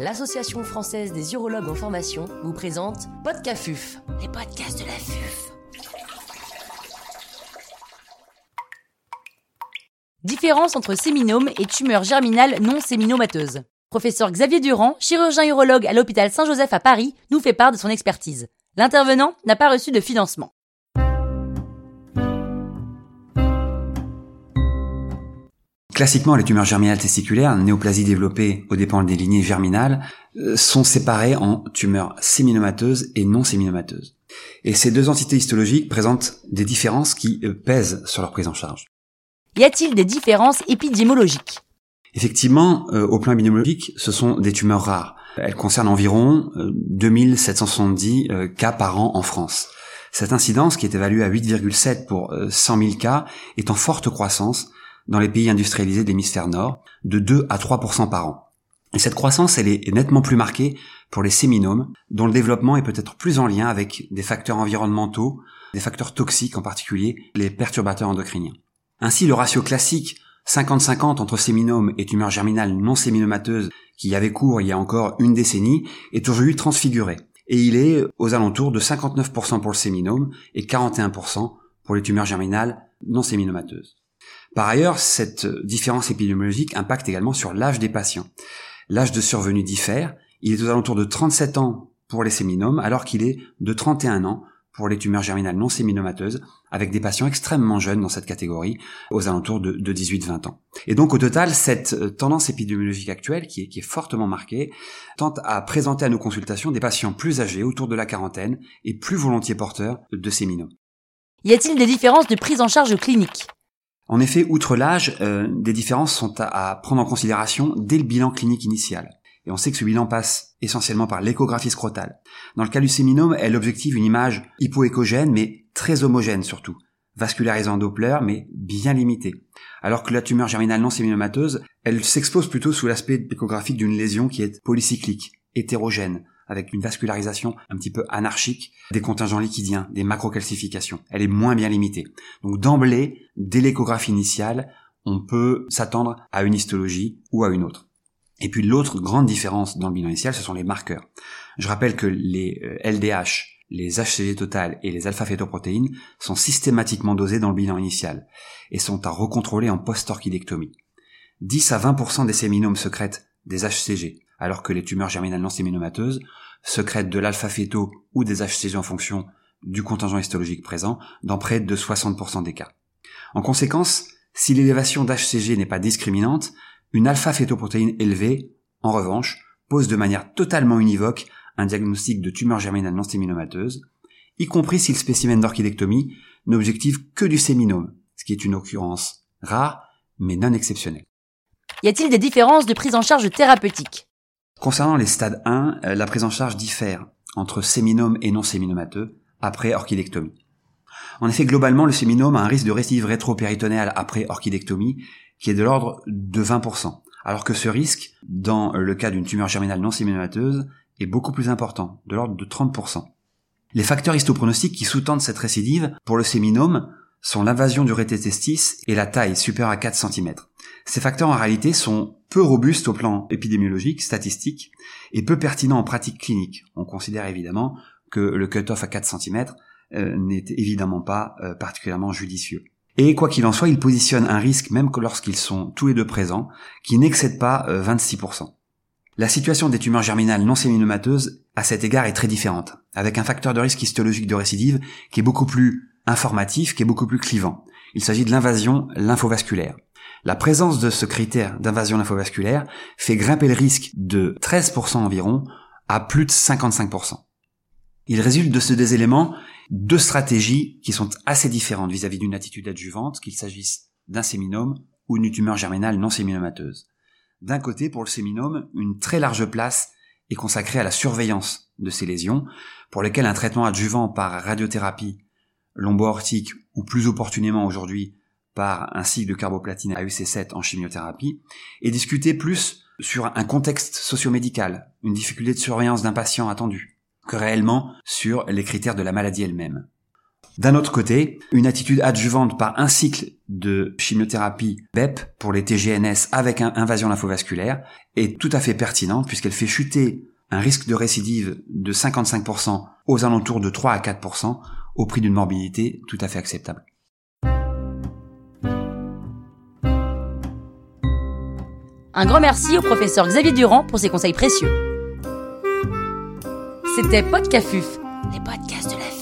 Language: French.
l'Association française des urologues en formation vous présente Podcafuf, les podcasts de la FUF. Différence entre séminome et tumeur germinale non séminomateuse. Professeur Xavier Durand, chirurgien urologue à l'hôpital Saint-Joseph à Paris, nous fait part de son expertise. L'intervenant n'a pas reçu de financement. Classiquement, les tumeurs germinales testiculaires, néoplasie développées aux dépens des lignées germinales, euh, sont séparées en tumeurs séminomateuses et non séminomateuses. Et ces deux entités histologiques présentent des différences qui euh, pèsent sur leur prise en charge. Y a-t-il des différences épidémiologiques? Effectivement, euh, au plan épidémiologique, ce sont des tumeurs rares. Elles concernent environ 2770 cas par an en France. Cette incidence, qui est évaluée à 8,7 pour 100 000 cas, est en forte croissance dans les pays industrialisés de l'hémisphère nord, de 2 à 3% par an. Et cette croissance, elle est nettement plus marquée pour les séminomes, dont le développement est peut-être plus en lien avec des facteurs environnementaux, des facteurs toxiques en particulier, les perturbateurs endocriniens. Ainsi, le ratio classique 50-50 entre séminomes et tumeurs germinales non séminomateuses qui avait cours il y a encore une décennie est aujourd'hui transfiguré. Et il est aux alentours de 59% pour le séminome et 41% pour les tumeurs germinales non séminomateuses. Par ailleurs, cette différence épidémiologique impacte également sur l'âge des patients. L'âge de survenue diffère. Il est aux alentours de 37 ans pour les séminomes, alors qu'il est de 31 ans pour les tumeurs germinales non séminomateuses, avec des patients extrêmement jeunes dans cette catégorie, aux alentours de, 18-20 ans. Et donc au total, cette euh, tendance épidémiologique actuelle, qui est, qui est fortement marquée, tente à présenter à nos consultations des patients plus âgés, autour de la quarantaine, et plus volontiers porteurs de séminomes. Y a-t-il des différences de prise en charge clinique? En effet, outre l'âge, euh, des différences sont à, prendre en considération dès le bilan clinique initial. Et on sait que ce bilan passe essentiellement par l'échographie scrotale. Dans le cas du séminome, elle objective une image hypoécogène, mais très homogène surtout, vascularisant Doppler, mais bien limitée. Alors que la tumeur germinale non séminomateuse, elle s'expose plutôt sous l'aspect échographique d'une lésion qui est polycyclique, hétérogène, avec une vascularisation un petit peu anarchique des contingents liquidiens, des macrocalcifications. Elle est moins bien limitée. Donc d'emblée, dès l'échographie initiale, on peut s'attendre à une histologie ou à une autre. Et puis l'autre grande différence dans le bilan initial, ce sont les marqueurs. Je rappelle que les LDH, euh, les HCG total et les alpha-fétoprotéines sont systématiquement dosés dans le bilan initial et sont à recontrôler en post-orchidectomie. 10 à 20% des séminomes secrètent des HCG, alors que les tumeurs germinales non séminomateuses secrètent de l'alpha-féto ou des HCG en fonction du contingent histologique présent dans près de 60% des cas. En conséquence, si l'élévation d'HCG n'est pas discriminante, une alpha-fétoprotéine élevée, en revanche, pose de manière totalement univoque un diagnostic de tumeur germinale non séminomateuse, y compris si le spécimen d'orchidectomie n'objective que du séminome, ce qui est une occurrence rare mais non exceptionnelle. Y a-t-il des différences de prise en charge thérapeutique? Concernant les stades 1, euh, la prise en charge diffère entre séminome et non séminomateux après orchidectomie. En effet, globalement, le séminome a un risque de récidive rétropéritonéale après orchidectomie qui est de l'ordre de 20%, alors que ce risque, dans le cas d'une tumeur germinale non séminomateuse, est beaucoup plus important, de l'ordre de 30%. Les facteurs histopronostiques qui sous-tendent cette récidive pour le séminome sont l'invasion du rététestis et la taille supérieure à 4 cm. Ces facteurs en réalité sont peu robustes au plan épidémiologique, statistique, et peu pertinents en pratique clinique. On considère évidemment que le cut-off à 4 cm euh, n'est évidemment pas euh, particulièrement judicieux. Et quoi qu'il en soit, ils positionnent un risque, même que lorsqu'ils sont tous les deux présents, qui n'excède pas 26%. Euh, la situation des tumeurs germinales non séminomateuses, à cet égard, est très différente, avec un facteur de risque histologique de récidive qui est beaucoup plus informatif, qui est beaucoup plus clivant. Il s'agit de l'invasion lymphovasculaire. La présence de ce critère d'invasion lymphovasculaire fait grimper le risque de 13% environ à plus de 55%. Il résulte de ce deux éléments deux stratégies qui sont assez différentes vis-à-vis d'une attitude adjuvante, qu'il s'agisse d'un séminome ou d'une tumeur germinale non séminomateuse. D'un côté, pour le séminome, une très large place est consacrée à la surveillance de ces lésions, pour lesquelles un traitement adjuvant par radiothérapie lombo-ortique ou plus opportunément aujourd'hui par un cycle de carboplatine AUC7 en chimiothérapie, et discuter plus sur un contexte sociomédical, une difficulté de surveillance d'un patient attendu, que réellement sur les critères de la maladie elle-même. D'un autre côté, une attitude adjuvante par un cycle de chimiothérapie BEP pour les TGNS avec un invasion lymphovasculaire est tout à fait pertinente puisqu'elle fait chuter un risque de récidive de 55% aux alentours de 3 à 4% au prix d'une morbidité tout à fait acceptable. Un grand merci au professeur Xavier Durand pour ses conseils précieux. C'était Podcafuf, les podcasts de la FUF.